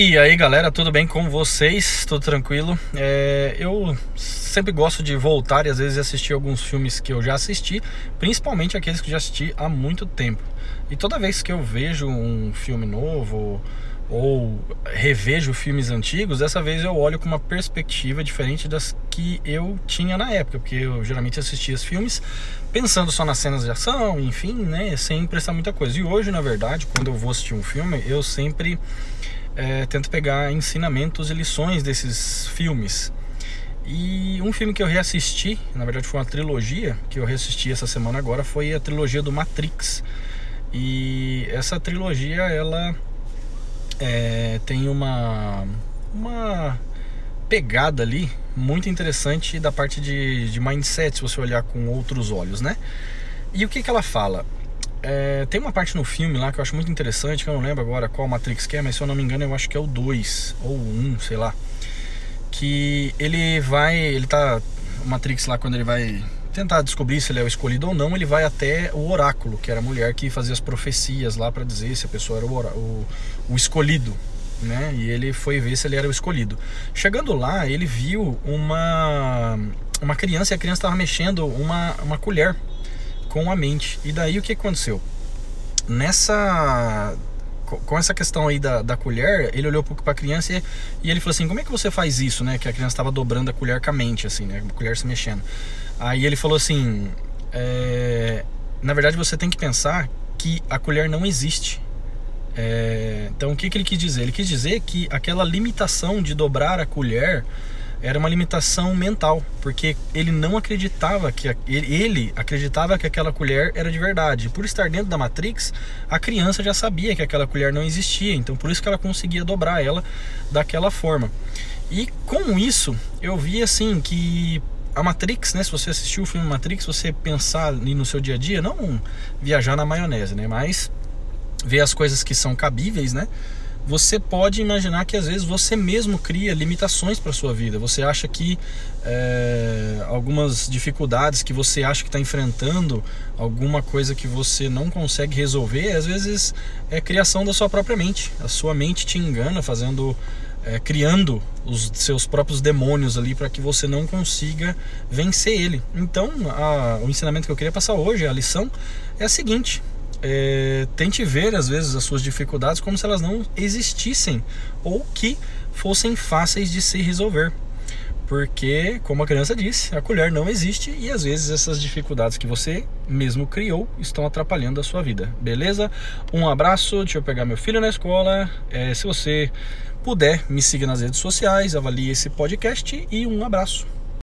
E aí galera, tudo bem com vocês? Tudo tranquilo? É, eu sempre gosto de voltar e às vezes assistir alguns filmes que eu já assisti, principalmente aqueles que já assisti há muito tempo. E toda vez que eu vejo um filme novo ou revejo filmes antigos, dessa vez eu olho com uma perspectiva diferente das que eu tinha na época, porque eu geralmente assistia os filmes pensando só nas cenas de ação, enfim, né, sem prestar muita coisa. E hoje, na verdade, quando eu vou assistir um filme, eu sempre é, tento pegar ensinamentos e lições desses filmes. E um filme que eu reassisti, na verdade foi uma trilogia que eu reassisti essa semana agora, foi a trilogia do Matrix. E essa trilogia ela é, tem uma, uma pegada ali muito interessante da parte de, de mindset, se você olhar com outros olhos, né? E o que, que ela fala? É, tem uma parte no filme lá que eu acho muito interessante, que eu não lembro agora qual Matrix que é, mas se eu não me engano eu acho que é o 2 ou o 1, sei lá. Que ele vai, ele tá o Matrix lá quando ele vai tentar descobrir se ele é o escolhido ou não, ele vai até o oráculo, que era a mulher que fazia as profecias lá para dizer se a pessoa era o, o, o escolhido, né? E ele foi ver se ele era o escolhido. Chegando lá, ele viu uma uma criança e a criança estava mexendo uma, uma colher com a mente. E daí o que aconteceu? Nessa com essa questão aí da, da colher, ele olhou um pouco para a criança e, e, ele falou assim: Como é que você faz isso, né? Que a criança estava dobrando a colher com a mente, assim, né? A colher se mexendo. Aí ele falou assim: é, Na verdade, você tem que pensar que a colher não existe. É, então, o que, que ele quis dizer? Ele quis dizer que aquela limitação de dobrar a colher era uma limitação mental, porque ele não acreditava que ele acreditava que aquela colher era de verdade. Por estar dentro da Matrix, a criança já sabia que aquela colher não existia, então por isso que ela conseguia dobrar ela daquela forma. E com isso, eu vi assim que a Matrix, né, se você assistiu o filme Matrix, você pensar no seu dia a dia, não viajar na maionese, né, mas ver as coisas que são cabíveis, né? Você pode imaginar que às vezes você mesmo cria limitações para sua vida. Você acha que é, algumas dificuldades que você acha que está enfrentando, alguma coisa que você não consegue resolver, às vezes é criação da sua própria mente. A sua mente te engana, fazendo, é, criando os seus próprios demônios ali para que você não consiga vencer ele. Então, a, o ensinamento que eu queria passar hoje, a lição, é a seguinte: é, tente ver às vezes as suas dificuldades como se elas não existissem ou que fossem fáceis de se resolver. Porque, como a criança disse, a colher não existe e às vezes essas dificuldades que você mesmo criou estão atrapalhando a sua vida. Beleza? Um abraço, deixa eu pegar meu filho na escola. É, se você puder, me siga nas redes sociais, avalie esse podcast e um abraço.